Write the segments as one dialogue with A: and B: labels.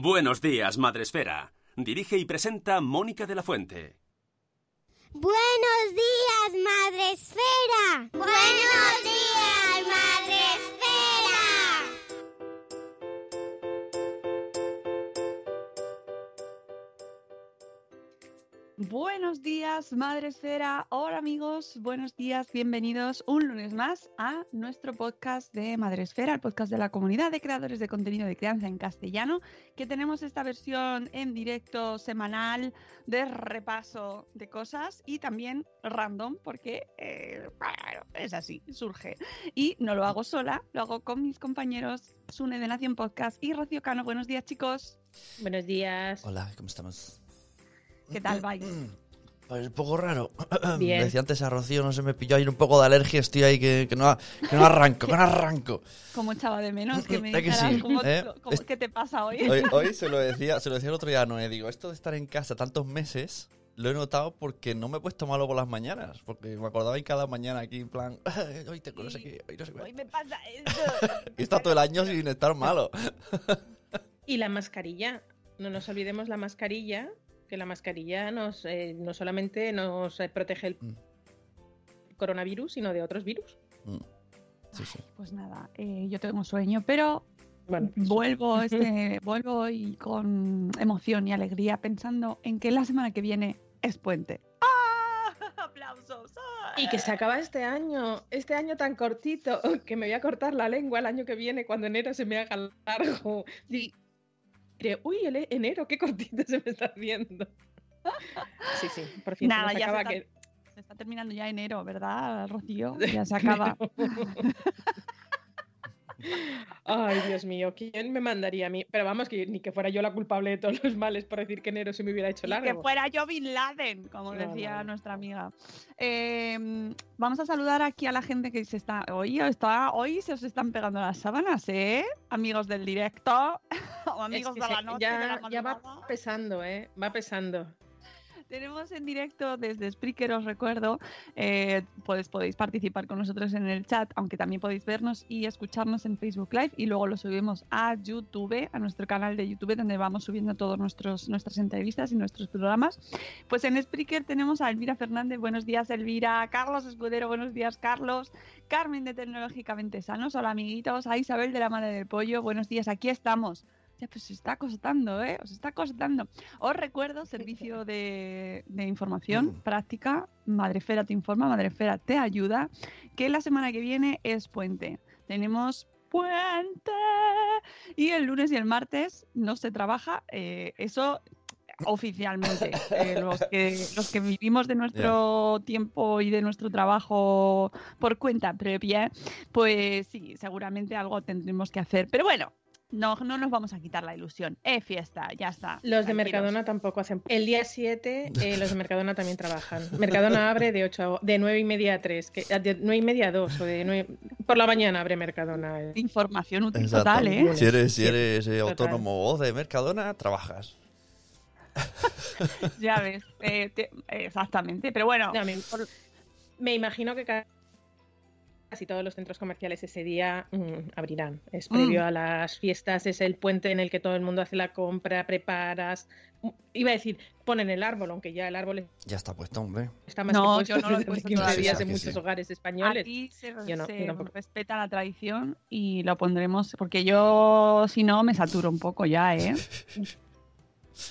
A: Buenos días, Madresfera. Dirige y presenta Mónica de la Fuente.
B: Buenos días, Madre Esfera. Buenos días, Madre
C: Buenos días, Madre Esfera. Hola amigos, buenos días, bienvenidos un lunes más a nuestro podcast de Madre Esfera, el podcast de la comunidad de creadores de contenido de crianza en castellano, que tenemos esta versión en directo semanal de repaso de cosas y también random, porque eh, bueno, es así, surge. Y no lo hago sola, lo hago con mis compañeros Sune de Nación Podcast y Rocío Cano. Buenos días, chicos.
D: Buenos días.
E: Hola, ¿cómo estamos?
C: ¿Qué tal vais?
E: Pues un poco raro.
D: Bien.
E: Decía antes a Rocío, no se me pilló ahí un poco de alergia, estoy ahí que, que no, que no arranco, que no arranco.
C: Como echaba de menos que me
E: ¿Eh que
C: dijeras
E: sí?
C: cómo-
E: ¿Eh?
C: cómo-
E: Es-
C: qué te pasa hoy.
E: Hoy, hoy se lo decía, se lo decía el otro día a Noé, digo, esto de estar en casa tantos meses, lo he notado porque no me he puesto malo por las mañanas, porque me acordaba en cada mañana aquí en plan, "Ay, hoy tengo no sé qué, hoy no sé qué.
C: Hoy me pasa esto.
E: Y está todo el año sin estar malo.
D: Y la mascarilla. No nos olvidemos la mascarilla, que la mascarilla nos, eh, no solamente nos eh, protege el
E: Mm.
D: coronavirus, sino de otros virus.
E: Mm. Sí, sí.
C: Pues nada, eh, yo tengo sueño, pero
D: Bueno, pues-
C: vuelvo, este, vuelvo y con emoción y alegría pensando en que la semana que viene es puente. ¡Ah! ¡Aplausos! ¡Ah!
D: Y que se acaba este año, este año tan cortito, que me voy a cortar la lengua el año que viene cuando enero se me haga largo. Y diré, uy, el e- enero, qué cortito se me está haciendo. Sí, sí, por fin. se
C: Nada,
D: nos
C: ya se
D: acaba
C: está,
D: que-
C: se está terminando ya enero, ¿verdad, Rocío? Ya se acaba.
D: Ay, Dios mío, ¿quién me mandaría a mí? Pero vamos, que ni que fuera yo la culpable de todos los males por decir que enero se me hubiera hecho largo.
C: que fuera yo Bin Laden, como
D: No,
C: decía
D: no,
C: nuestra amiga. Eh, vamos a saludar aquí a la gente que se está. Hoy, está, hoy se os están pegando las sábanas, ¿eh? Amigos del directo, o
D: Es
C: amigos
D: que
C: de la noche. de la
D: ya, ya va pesando, ¿eh? Va pesando.
C: Tenemos en directo desde Spreaker, os recuerdo, eh, pues podéis participar con nosotros en el chat, aunque también podéis vernos y escucharnos en Facebook Live y luego lo subimos a YouTube, a nuestro canal de YouTube, donde vamos subiendo todas nuestras entrevistas y nuestros programas. Pues en Spreaker tenemos a Elvira Fernández, buenos días Elvira, Carlos Escudero, buenos días Carlos, Carmen de Tecnológicamente Sanos, hola amiguitos, a Isabel de la Madre del Pollo, buenos días, aquí estamos. Ya, pues se está costando, ¿eh? Os está costando. Os recuerdo, servicio de, de información práctica, Madrefera te informa, Madrefera te ayuda, que la semana que viene es puente. Tenemos puente y el lunes y el martes no se trabaja, eh, eso oficialmente. Eh, los, que, los que vivimos de nuestro tiempo y de nuestro trabajo por cuenta propia, pues sí, seguramente algo tendremos que hacer. Pero bueno, no, no nos vamos a quitar la ilusión. Eh, fiesta, ya está.
D: Los de. Mercadona tampoco hacen. El día 7, eh, los de Mercadona también trabajan. Mercadona abre de 8 a- de 9 y media a 3, que, ah, de 9 y media a 2, o de 9, por la mañana abre Mercadona. eh.
C: Información útil
E: Exacto.
C: total, ¿eh?
E: Si eres, si eres eh, autónomo o de Mercadona, trabajas.
C: Ya ves, eh, te- exactamente. Pero bueno,
D: No, me, me imagino que y todos los centros comerciales ese día mm, abrirán. Es previo
C: Mm.
D: a las fiestas, es el puente en el que todo el mundo hace la compra, preparas. Mm, Iba a decir, ponen el árbol, aunque ya el árbol
E: Ya está puesto, hombre.
D: está más
C: No,
D: que
C: yo
D: puesto
C: no lo he puesto
D: 15
C: todavía.
D: días en
E: sí,
D: muchos
E: sí.
D: hogares españoles.
C: Aquí se,
D: Yo no,
C: se
D: yo
C: respeta la tradición y lo pondremos, porque yo si no me saturo un poco ya, ¿eh?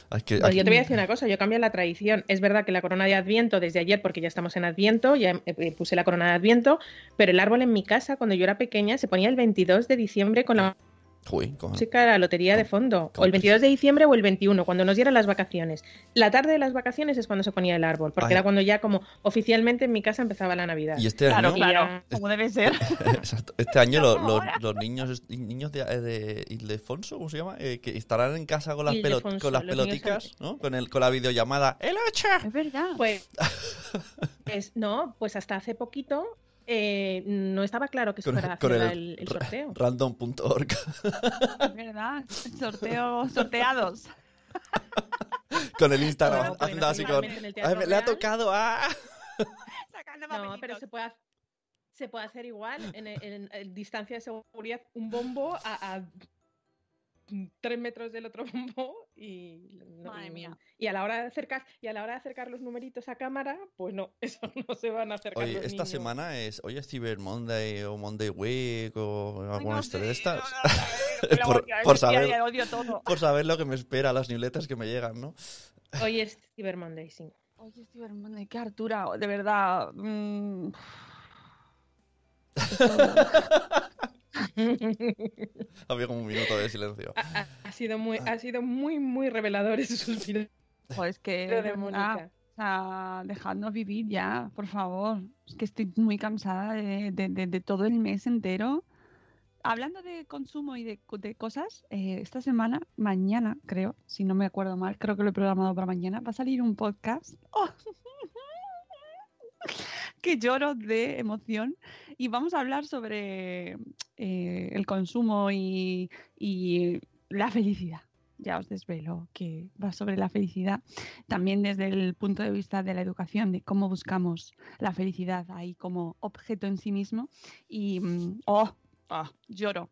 E: Hay que,
D: yo te voy a decir una cosa, yo cambio la tradición. Es verdad que la corona de Adviento desde ayer, porque ya estamos en Adviento, ya eh, puse la corona de Adviento, pero el árbol en mi casa, cuando yo era pequeña, se ponía el 22 de diciembre con la
E: Uy,
D: de la lotería de fondo. O el 22 de diciembre o el 21, cuando nos dieran las vacaciones. La tarde de las vacaciones es cuando se ponía el árbol, porque
E: Ay.
D: era cuando ya como oficialmente en mi casa empezaba la Navidad.
E: Y este
C: Claro,
E: año,
C: claro, como debe ser.
E: Exacto. Este año lo- los, niños niños de, de Ildefonso, ¿cómo se llama? Eh, que estarán en casa con las, pelo-
D: Ildefonso,
E: con las peloticas, ¿no? Con, el, con la videollamada. ¡El 8!
C: Es verdad.
D: Pues, pues no, pues hasta hace poquito eh, no estaba claro que se
E: Con,
D: fuera
E: con el,
D: el, el sorteo.
E: Random.org.
C: Verdad. Sorteo, sorteados.
E: con el Instagram.
D: No, porque
E: haciendo así con.
D: naturalmente en el Teatro
E: "Ay, me- le ha tocado a.
C: Sacando
D: No, pero se puede, se puede hacer igual en, en- en distancia de seguridad un bombo a, a tres metros del otro bombo y, no-
C: Madre mía.
D: y a la hora de acercar y a la hora de acercar los numeritos a cámara, pues no, eso no se van a acercar
E: Oye,
D: los
E: esta
D: niños.
E: semana es. Hoy es Cyber Monday o Monday Week o alguna
C: no sé,
E: de estas.
C: no,
E: por, por saber,
C: ya odio todo.
E: por saber lo que me espera, las newsletters que me llegan, ¿no?
D: Hoy es Cyber Monday, sí.
C: Oye, Steven Monday, qué Artura, de verdad. mm,
E: Había como un minuto de silencio.
D: ha, ha- sido muy, ha sido muy, muy revelador ese suspiro
C: Joder, es que
D: de Mónica.
C: o sea, dejadnos vivir ya, por favor. Es que estoy muy cansada de, de- de- de todo el mes entero. Hablando de consumo y de, de cosas, eh, esta semana, mañana creo, si no me acuerdo mal, creo que lo he programado para mañana, va a salir un podcast. ¡Oh! que lloro de emoción y vamos a hablar sobre eh, el consumo y, y la felicidad. Ya os desvelo que va sobre la felicidad, también desde el punto de vista de la educación, de cómo buscamos la felicidad ahí como objeto en sí mismo. Y, mm, oh, oh, lloro.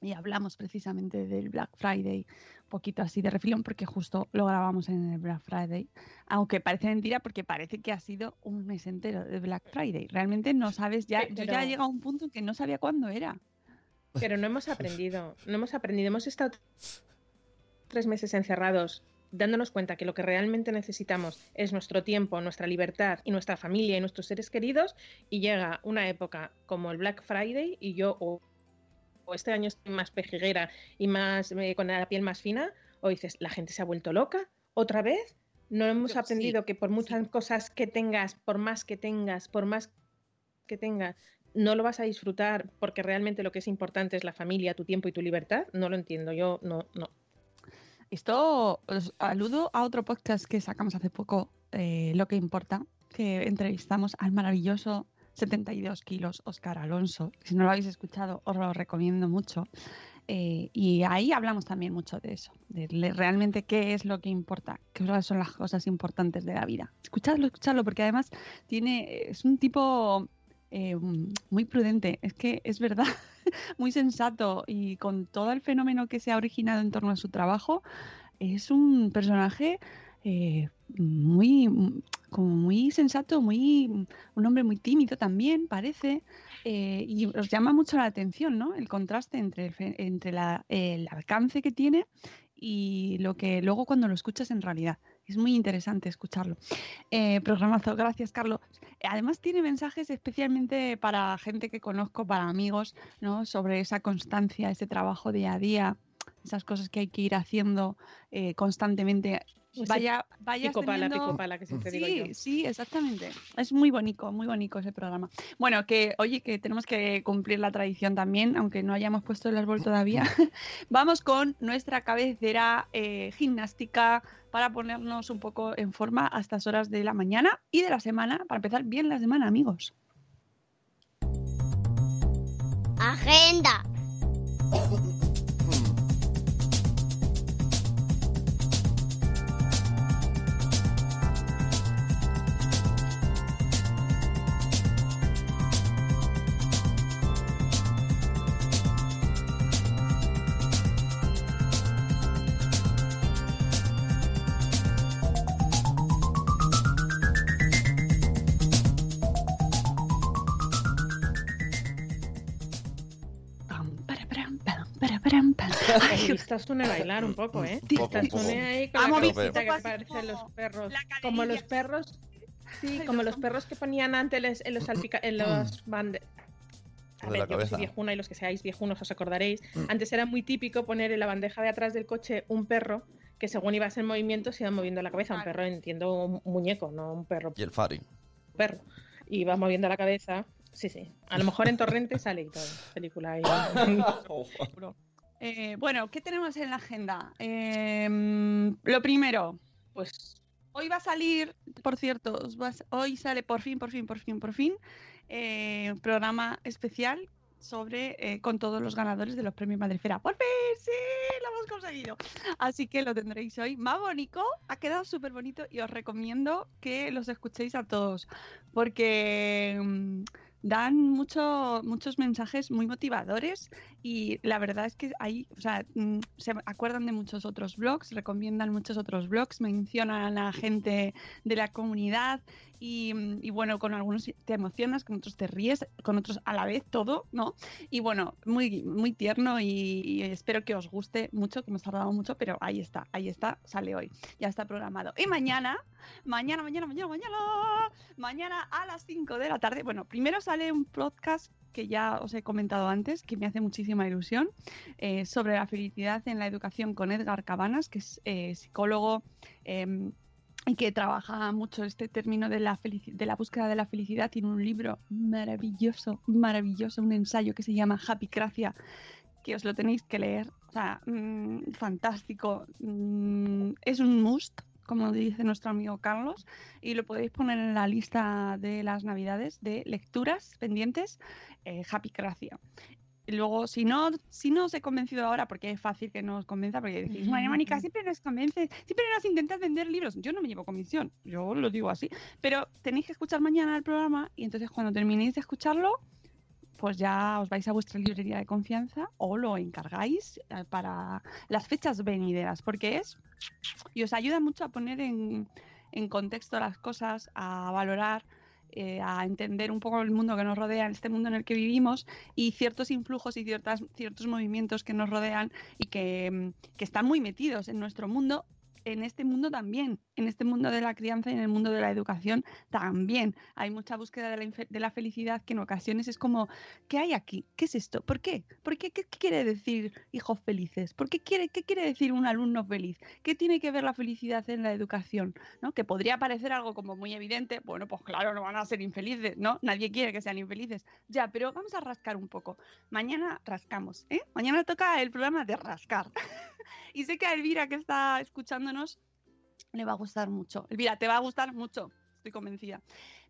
C: Y hablamos precisamente del Black Friday, un poquito así de refilón, porque justo lo grabamos en el Black Friday. Aunque parece mentira, porque parece que ha sido un mes entero de Black Friday. Realmente no sabes ya. Yo ya he llegado a un punto en que no sabía cuándo era.
D: Pero no hemos aprendido, no hemos aprendido, hemos estado tres meses encerrados dándonos cuenta que lo que realmente necesitamos es nuestro tiempo, nuestra libertad y nuestra familia y nuestros seres queridos y llega una época como el Black Friday y yo o, o este año estoy más pejiguera y más eh, con la piel más fina o dices, la gente se ha vuelto loca otra vez. No hemos
C: Yo-
D: aprendido
C: sí,
D: que por muchas cosas que tengas, por más que tengas, por más que tengas, no lo vas a disfrutar porque realmente lo que es importante es la familia, tu tiempo y tu libertad. No lo entiendo, yo no, no.
C: Esto os aludo a otro podcast que sacamos hace poco, eh, Lo que importa, que entrevistamos al maravilloso 72 kilos Oscar Alonso. Si no lo habéis escuchado, os lo recomiendo mucho. Eh, y ahí hablamos también mucho de eso, de realmente qué es lo que importa, qué son las cosas importantes de la vida. Escuchadlo, escuchadlo, porque además tiene, es un tipo eh, muy prudente, es que es verdad, muy sensato y con todo el fenómeno que se ha originado en torno a su trabajo, es un personaje eh, muy, como muy sensato, muy, un hombre muy tímido también, parece, eh, y os llama mucho la atención, ¿no? El contraste entre, el, entre el alcance que tiene y lo que luego cuando lo escuchas en realidad. Es muy interesante escucharlo. Eh, programazo, gracias Carlos. Además tiene mensajes especialmente para gente que conozco, para amigos, ¿no? Sobre esa constancia, ese trabajo día a día, esas cosas que hay que ir haciendo eh, constantemente.
D: Pues sí,
C: Vaya, vaya
D: Pico pala, pico pala, que siempre digo
C: Sí,
D: yo.
C: sí, exactamente. Es muy bonito, muy bonito ese programa. Bueno, que oye, que tenemos que cumplir la tradición también, aunque no hayamos puesto el árbol todavía. Vamos con nuestra cabecera eh, gimnástica para ponernos un poco en forma a estas horas de la mañana y de la semana, para empezar bien la semana, amigos.
B: Agenda.
D: Esta suene bailar un poco, ¿eh?
E: Un un
D: suene ahí con
C: Amo
D: la cabecita que parecen los
C: como
D: perros. Como los perros. Sí,
C: Ay,
D: como
C: los
D: los perros que ponían antes en los salpica en los bande... A ver,
E: la
D: yo que soy
E: cabeza.
D: viejuna y los que seáis viejunos os acordaréis. Antes era muy típico poner en la bandeja de atrás del coche un perro que según ibas en movimiento se iba moviendo la cabeza. Un perro, entiendo, un muñeco, no un perro
E: Y el Fari.
D: perro. Y va moviendo la cabeza. Sí, sí. A lo mejor en Torrente sale y todo. Película ahí.
C: Eh, bueno, ¿qué tenemos en la agenda? Eh, lo primero, pues hoy va a salir, por cierto, hoy sale por fin, por fin, por fin, por fin, eh, un programa especial sobre eh, con todos los ganadores de los premios Madrefera. ¡Por fin! ¡Sí! ¡Lo hemos conseguido! Así que lo tendréis hoy. Más bonito, ha quedado súper bonito y os recomiendo que los escuchéis a todos porque mm, dan mucho, muchos mensajes muy motivadores y la verdad es que ahí, o sea, mm, se acuerdan de muchos otros blogs, recomiendan muchos otros blogs, mencionan a gente de la comunidad y, bueno, con algunos te emocionas, con otros te ríes, con otros a la vez todo, ¿no? Y bueno, muy, muy tierno y, espero que os guste mucho, que hemos tardado mucho, pero ahí está, ahí está, sale hoy, ya está programado. Y mañana, mañana, mañana, mañana, mañana, mañana a las 5 de la tarde, bueno, primero sale un podcast que ya os he comentado antes, que me hace muchísima ilusión, eh, sobre la felicidad en la educación con Edgar Cabanas, que es eh, psicólogo eh, que trabaja mucho este término de la, búsqueda de la felicidad. Tiene un libro maravilloso, maravilloso, un ensayo que se llama Happy Gracia, que os lo tenéis que leer. O sea, mm, fantástico. Mm, es un must, como dice nuestro amigo Carlos, y lo podéis poner en la lista de las navidades de lecturas pendientes, eh, Happy Gracia. Y luego, si no, si no os he convencido ahora, porque es fácil que no os convenza, porque decís, María Mónica, siempre nos convence, siempre nos intentas vender libros. Yo no me llevo comisión, yo lo digo así. Pero tenéis que escuchar mañana el programa y entonces cuando terminéis de escucharlo, pues ya os vais a vuestra librería de confianza o lo encargáis eh, para las fechas venideras, porque es y os ayuda mucho a poner en, en contexto las cosas, a valorar, eh, a entender un poco el mundo que nos rodea, este mundo en el que vivimos y ciertos influjos y ciertas, ciertos movimientos que nos rodean y que, mm, que están muy metidos en nuestro mundo en este mundo también, en este mundo de la crianza y en el mundo de la educación también. Hay mucha búsqueda de la, de la felicidad que en ocasiones es como, ¿qué hay aquí? ¿Qué es esto? ¿Por qué? ¿Por qué? ¿Qué, qué quiere decir hijos felices? ¿Por qué quiere, qué quiere decir un alumno feliz? ¿Qué tiene que ver la felicidad en la educación? ¿No? Que podría parecer algo como muy evidente. Bueno, pues claro, no van a ser infelices, ¿no? Nadie quiere que sean infelices. Ya, pero vamos a rascar un poco. Mañana rascamos, ¿eh? Mañana toca el programa de rascar. y sé que a Elvira, que está le va a gustar mucho. Elvira, te va a gustar mucho, estoy convencida.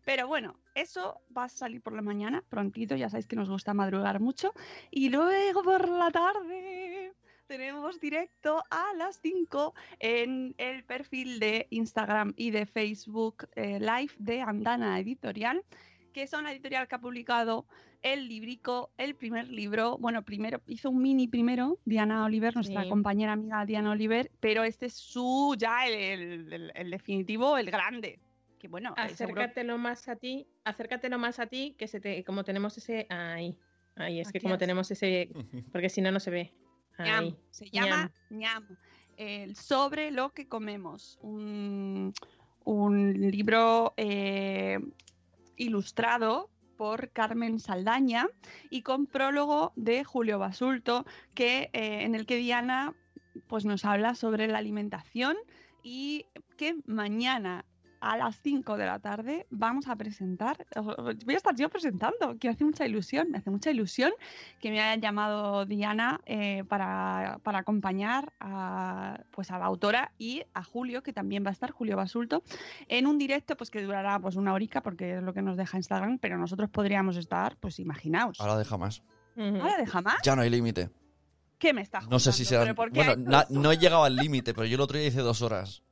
C: Pero bueno, eso va a salir por la mañana, prontito, ya sabéis que nos gusta madrugar mucho. Y luego por la tarde tenemos directo a las 5 en el perfil de Instagram y de Facebook eh, Live de Andana Editorial, que es una editorial que ha publicado el librico, el primer libro. Bueno, primero hizo un mini primero, Diana Oliver, nuestra
D: Sí.
C: compañera amiga Diana Oliver, pero este es su ya el, el- el definitivo, el grande. Que bueno, eh, seguro-
D: Acércatelo más a ti, acércatelo más a ti, que se te, como tenemos ese, ahí, ahí, es que como
C: es.
D: tenemos ese, porque si no, no se ve.
C: Ñam,
D: Ahí.
C: se llama ñam. El sobre lo que comemos. Un, un libro eh, ilustrado por Carmen Saldaña y con prólogo de Julio Basulto, que, eh, en el que Diana pues, nos habla sobre la alimentación y que mañana a las 5 de la tarde vamos a presentar, voy a estar yo presentando, que me hace mucha ilusión, me hace mucha ilusión que me haya llamado Diana eh, para, para acompañar a, pues a la autora y a Julio, que también va a estar, Julio Basulto, en un directo pues que durará pues una horica porque es lo que nos deja Instagram, pero nosotros podríamos estar, pues imaginaos.
E: Ahora deja más.
C: ¿Ahora deja más?
E: Ya no hay límite.
C: ¿Qué me estás
E: No sé si será.
C: ¿Pero por qué
E: Bueno, no he llegado al límite, pero yo el otro día hice dos horas.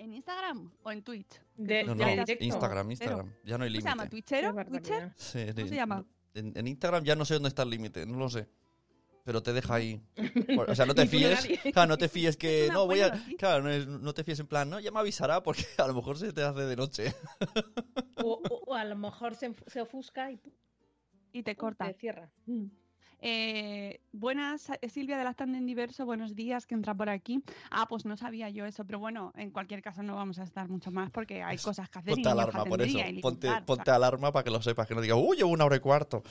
C: ¿En Instagram o en Twitch?
D: De-
E: No, no, Instagram,
C: Pero,
E: Instagram. Ya no hay
C: ¿Cómo se llama?
E: límite.
C: ¿Twitchero? ¿Twitcher?
E: Sí,
C: ¿Cómo se llama?
E: En, en Instagram ya no sé dónde está el límite, no lo sé. Pero te deja ahí. O sea, no te fíes. Claro, no te fíes que. No, voy a.
C: noticia.
E: Claro, no, es- no te fíes en plan, no, ya me avisará porque a lo mejor se te hace de noche.
D: O, o- o a lo mejor se, se ofusca y.
C: Y te corta.
D: te cierra.
C: Eh, buenas, eh, Silvia de la en Diverso, buenos días, que entra por aquí. Ah, pues no sabía yo eso, pero bueno, en cualquier caso no vamos a estar mucho más porque hay cosas que hacer.
E: Ponte
C: y
E: alarma, por eso.
C: y
E: Ponte, ponte alarma para que lo sepas, que no digas, uy, llevo una hora y cuarto.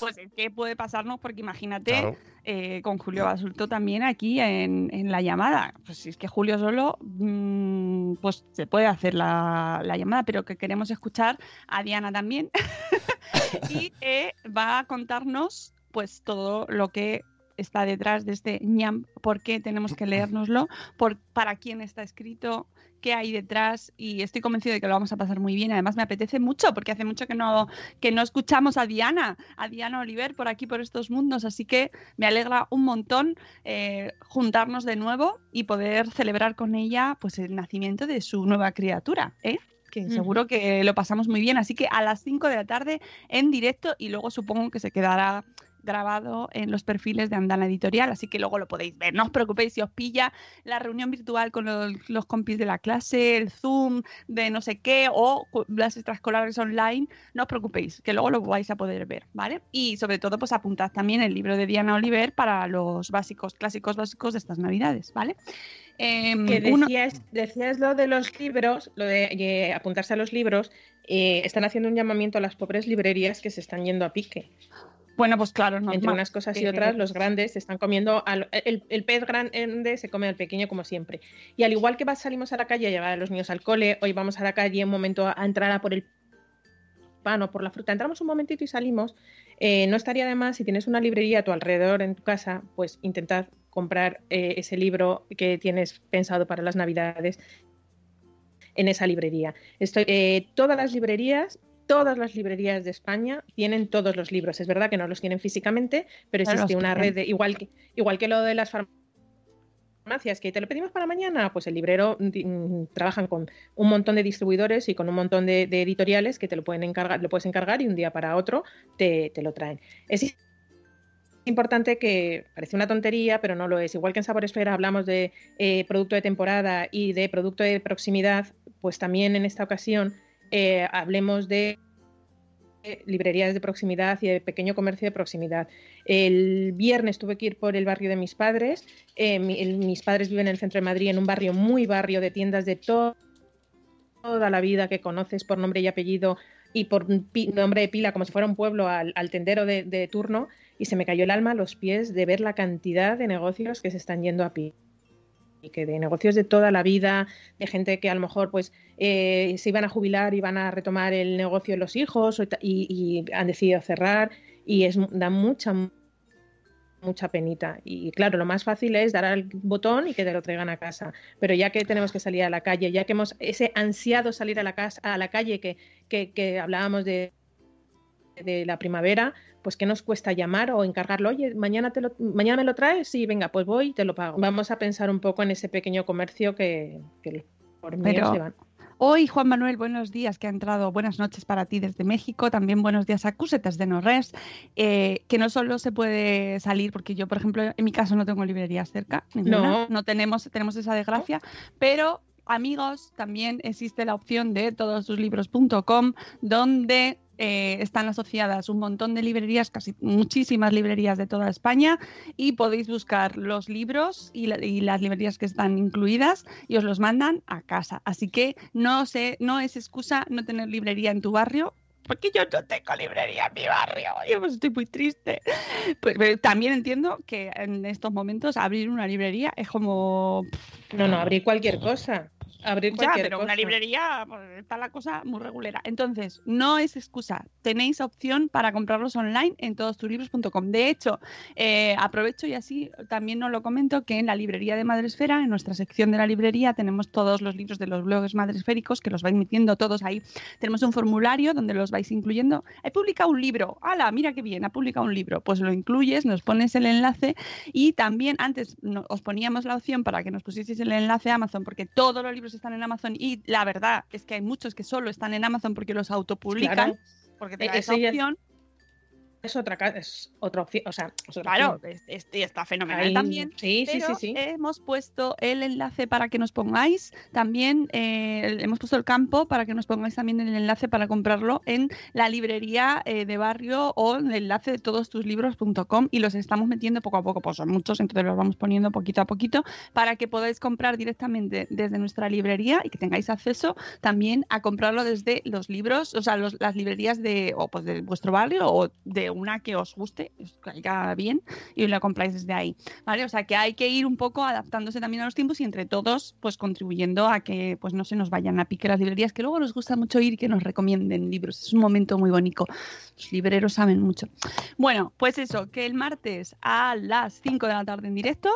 C: Pues es que puede pasarnos porque imagínate
E: Claro.
C: eh, con Julio Basulto también aquí en, en la llamada. Pues si es que Julio solo, mm, pues se puede hacer la, la llamada, pero que queremos escuchar a Diana también. y eh, va a contarnos pues todo lo que está detrás de este ñam, por qué tenemos que leérnoslo, por, para quién está escrito, qué hay detrás y estoy convencido de que lo vamos a pasar muy bien. Además me apetece mucho porque hace mucho que no, que no escuchamos a Diana, a Diana Oliver por aquí, por estos mundos, así que me alegra un montón eh, juntarnos de nuevo y poder celebrar con ella pues el nacimiento de su nueva criatura. ¿eh? que seguro que lo pasamos muy bien. Así que a las 5 de la tarde en directo y luego supongo que se quedará grabado en los perfiles de Andana Editorial, así que luego lo podéis ver. No os preocupéis si os pilla la reunión virtual con los, los compis de la clase, el Zoom de no sé qué o las extraescolares online, no os preocupéis, que luego lo vais a poder ver, ¿vale? Y sobre todo, pues apuntad también el libro de Diana Oliver para los básicos, clásicos básicos de estas navidades, ¿vale? Em,
D: Que
C: uno-
D: decías, decías lo de los libros, lo de eh, apuntarse a los libros. eh, están haciendo un llamamiento a las pobres librerías que se están yendo a pique.
C: Bueno, pues claro, normal.
D: Entre unas cosas y otras, los grandes se están comiendo. al- el, el pez grande se come al pequeño, como siempre. Y al igual que salimos a la calle a llevar a los niños al cole, hoy vamos a la calle un momento a, entrar a por el pan o por la fruta. Entramos un momentito y salimos. Eh, no estaría de más si tienes una librería a tu alrededor en tu casa, pues intentar comprar eh, ese libro que tienes pensado para las navidades en esa librería. Estoy, eh, todas las librerías, todas las librerías de España tienen todos los libros. Es verdad que no los tienen físicamente, pero existe una
C: tienen.
D: red de, igual que igual que lo de las farmacias que te lo pedimos para mañana, pues el librero di- mm, trabajan con un montón de distribuidores y con un montón de, de editoriales que te lo pueden encargar, lo puedes encargar y un día para otro te, te lo traen. Es importante que parece una tontería, pero no lo es. Igual que en Sabor Esfera hablamos de eh, producto de temporada y de producto de proximidad, pues también en esta ocasión eh, hablemos de librerías de proximidad y de pequeño comercio de proximidad. El viernes tuve que ir por el barrio de mis padres. Eh, mis padres viven en el centro de Madrid, en un barrio muy barrio de tiendas de to- toda la vida que conoces por nombre y apellido y por nombre de pila, como si fuera un pueblo al, tendero de, de turno, y se me cayó el alma a los pies de ver la cantidad de negocios que se están yendo a pique y que de negocios de toda la vida, de gente que a lo mejor pues eh, se iban a jubilar y van a retomar el negocio de los hijos y, y han decidido cerrar y es da mucha mucha penita. Y claro lo más fácil es dar al botón y que te lo traigan a casa. Pero ya que tenemos que salir a la calle ya que hemos ese ansiado salir a la casa a la calle que, que hablábamos de de la primavera, pues ¿qué nos cuesta llamar o encargarlo? Oye, mañana, te lo, mañana me lo traes, sí, venga, pues voy y te lo pago. Vamos a pensar un poco en ese pequeño comercio que, que por medio
C: Pero-
D: se van.
C: Hoy, Juan Manuel, buenos días, que ha entrado. Buenas noches para ti desde México. También buenos días a Cusetas de Norres. eh, que no solo se puede salir, porque yo, por ejemplo, en mi caso no tengo librerías cerca. Ninguna.
D: No.
C: tenemos, tenemos esa desgracia. Pero, amigos, también existe la opción de todosuslibros.com, donde eh, están asociadas un montón de librerías, casi muchísimas librerías de toda España, y podéis buscar los libros y, la- y las librerías que están incluidas y os los mandan a casa. Así que no sé, no es excusa no tener librería en tu barrio. Porque yo no tengo librería en mi barrio y pues estoy muy triste. Pues, pero también entiendo que en estos momentos abrir una librería es como
D: No, no, abrir cualquier cosa. Abrir
C: ya,
D: cualquier
C: pero
D: cosa.
C: una librería pues, está la cosa muy regulera. Entonces, no es excusa. Tenéis opción para comprarlos online en todostuslibros.com. De hecho, eh, aprovecho y así también os lo comento que en la librería de Madresfera, en nuestra sección de la librería, tenemos todos los libros de los blogs madresféricos que los vais metiendo todos ahí. Tenemos un formulario donde los vais incluyendo. He publicado un libro. ¡Hala! Mira qué bien, ha publicado un libro. Pues lo incluyes, nos pones el enlace y también antes no- os poníamos la opción para que nos pusieseis el enlace a Amazon porque todos los libros están en Amazon y la verdad es que hay muchos que solo están en Amazon porque los autopublican
D: Claro.
C: porque te da
D: E-
C: esa opción.
D: Es otra es otra opción, o sea, es otra
C: Claro, es- está fenomenal
D: Ahí-
C: también.
D: Sí, sí,
C: pero
D: sí, sí.
C: Hemos puesto el enlace para que nos pongáis también, eh, hemos puesto el campo para que nos pongáis también el enlace para comprarlo en la librería eh, de barrio o el enlace de todos tus libros.com y los estamos metiendo poco a poco, pues son muchos, entonces los vamos poniendo poquito a poquito para que podáis comprar directamente desde nuestra librería y que tengáis acceso también a comprarlo desde los libros, o sea, los- las librerías de, o pues de vuestro barrio o de una que os guste, os caiga bien y la compráis desde ahí, ¿vale? O sea, que hay que ir un poco adaptándose también a los tiempos y entre todos, pues contribuyendo a que pues no se nos vayan a pique las librerías, que luego nos gusta mucho ir y que nos recomienden libros. Es un momento muy bonito. Los libreros saben mucho. Bueno, pues eso, que el martes a las 5 de la tarde en directo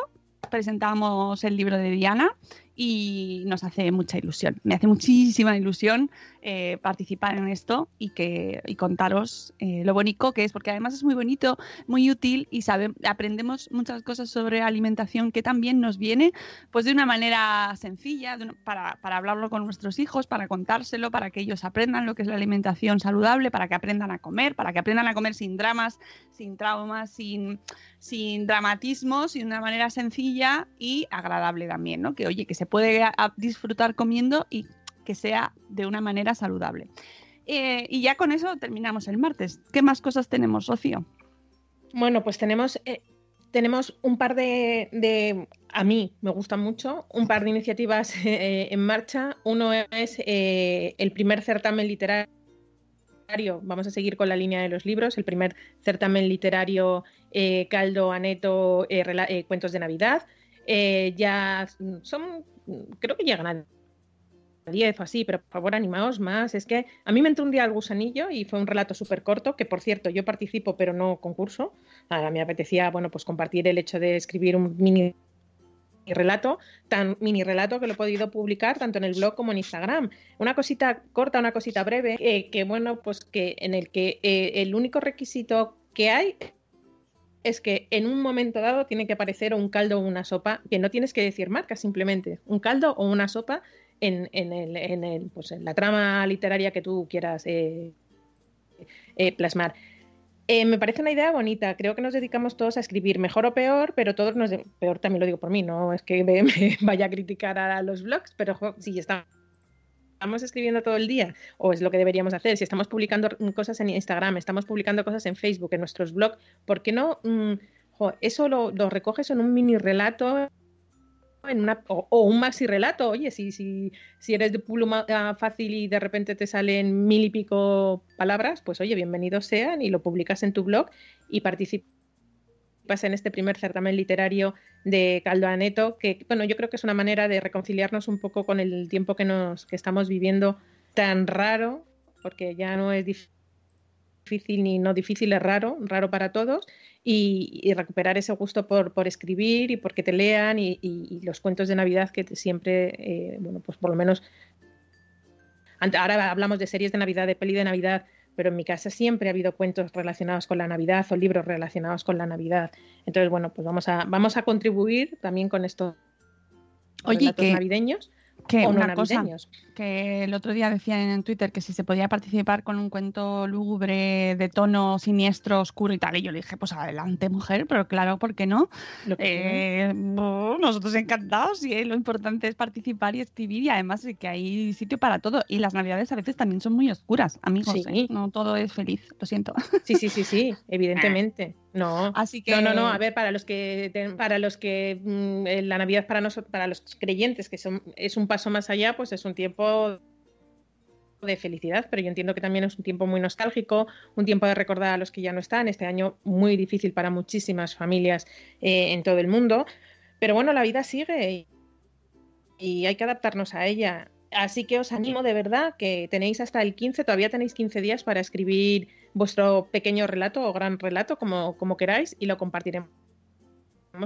C: presentamos el libro de Diana y nos hace mucha ilusión. Me hace muchísima ilusión eh, participar en esto y que y contaros eh, lo bonito que es, porque además es muy bonito, muy útil y sabe, aprendemos muchas cosas sobre alimentación que también nos viene pues de una manera sencilla una- para, para hablarlo con nuestros hijos, para contárselo, para que ellos aprendan lo que es la alimentación saludable, para que aprendan a comer, para que aprendan a comer sin dramas, sin traumas, sin, sin dramatismos y de una manera sencilla y agradable también, ¿no? Que oye, que se puede disfrutar comiendo y que sea de una manera saludable. Eh, y ya con eso terminamos el martes. ¿Qué más cosas tenemos, Rocío?
D: Bueno, pues tenemos, eh, tenemos un par de, de- a mí me gusta mucho, un par de iniciativas eh, en marcha. Uno es el primer certamen literario, vamos a seguir con la línea de los libros, el primer certamen literario Caldo, Aneto, Cuentos de Navidad. Ya son, creo que llegan a 10 o así, pero por favor animaos más. Es que a mí me entró un día el gusanillo y fue un relato súper corto, que por cierto yo participo pero no concurso. Ahora me apetecía, bueno, pues compartir el hecho de escribir un mini relato, tan mini relato que lo he podido publicar tanto en el blog como en Instagram. Una cosita corta, una cosita breve, eh, que bueno, pues que en el que eh, el único requisito que hay es que en un momento dado tiene que aparecer un caldo o una sopa, que no tienes que decir marca, simplemente un caldo o una sopa en, en el- en el, pues en la trama literaria que tú quieras eh, eh, plasmar. Eh, me parece una idea bonita. Creo que nos dedicamos todos a escribir mejor o peor, pero todos nos. Peor también lo digo por mí, no es que me, vaya a criticar a los blogs, pero jo, si está- estamos escribiendo todo el día, o es lo que deberíamos hacer, si estamos publicando cosas en Instagram, estamos publicando cosas en Facebook, en nuestros blogs, ¿por qué no? mm, eso lo, recoges en un mini relato en una, o, o un maxi relato. Oye, si, si, si eres de pluma ah, fácil y de repente te salen mil y pico palabras, pues oye, bienvenidos sean y lo publicas en tu blog y participas en este primer certamen literario de Caldo Aneto, que bueno, yo creo que es una manera de reconciliarnos un poco con el tiempo que nos que estamos viviendo tan raro, porque ya no es dif- difícil ni no difícil, es raro, raro para todos, y, recuperar ese gusto por, por escribir y porque te lean y, los cuentos de Navidad que siempre, eh, bueno, pues por lo menos, ahora hablamos de series de Navidad, de peli de Navidad, pero en mi casa siempre ha habido cuentos relacionados con la Navidad o libros relacionados con la Navidad. Entonces, bueno, pues vamos a, vamos a contribuir también con estos
C: Oye, que-
D: navideños
C: Que
D: o no
C: una cosa, que el otro día decían en Twitter que si se podía participar con un cuento lúgubre de tono siniestro, oscuro y tal. Y yo le dije, pues adelante, mujer, pero claro, ¿por qué no? Eh, no, nosotros encantados y eh, lo importante es participar y escribir y además de que hay sitio para todo. Y las navidades a veces también son muy oscuras, amigos.
D: Sí.
C: ¿eh? No todo es feliz, lo siento.
D: Sí, sí, sí, sí, evidentemente. No.
C: Así que
D: No, no, no. A ver, para los que para los que mm, eh, la Navidad para nosotros, para los creyentes, que son, es un paso más allá, pues es un tiempo de felicidad, pero yo entiendo que también es un tiempo muy nostálgico, un tiempo de recordar a los que ya no están, este año muy difícil para muchísimas familias eh, en todo el mundo, pero bueno, la vida sigue y, y hay que adaptarnos a ella. Así que os animo de verdad que tenéis hasta el 15, todavía tenéis 15 días para escribir vuestro pequeño relato o gran relato, como, como queráis, y lo compartiremos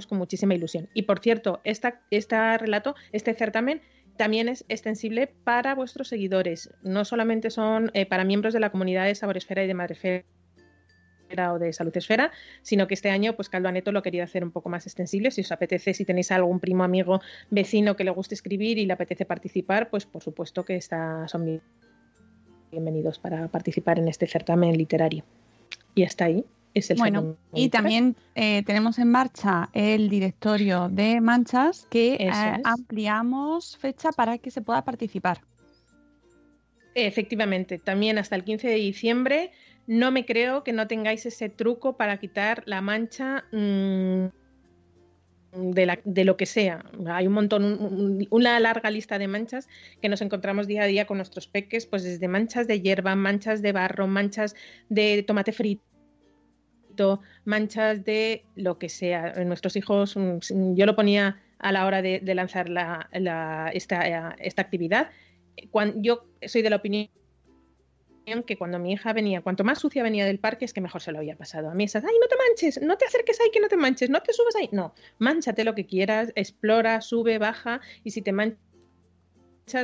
D: con muchísima ilusión. Y por cierto, esta, este relato, este certamen, también es extensible para vuestros seguidores. No solamente son eh, para miembros de la comunidad de Saboresfera y de O de Salud Esfera, sino que este año, pues Caldo Aneto lo quería hacer un poco más extensible. Si os apetece, si tenéis algún primo, amigo, vecino que le guste escribir y le apetece participar, pues por supuesto que está, son bienvenidos para participar en este certamen literario. Y hasta ahí es el
C: Bueno, y también eh, tenemos en marcha el directorio de manchas que eh, ampliamos fecha para que se pueda participar.
D: Efectivamente, también hasta el 15 de diciembre. No me creo que no tengáis ese truco para quitar la mancha mm, de, lo que sea. Hay un montón, un- un- una larga lista de manchas que nos encontramos día a día con nuestros peques, pues desde manchas de hierba, manchas de barro, manchas de tomate frito, manchas de lo que sea. Nuestros hijos, mm, yo lo ponía a la hora de, lanzar la- la- esta, esta actividad. Cuan- yo soy de la opinión que cuando mi hija venía, cuanto más sucia venía del parque, es que mejor se lo había pasado. A mí esas, ay, no te manches, no te acerques ahí, que no te manches, no te subas ahí. No, manchate lo que quieras, explora, sube, baja, y si te manchas,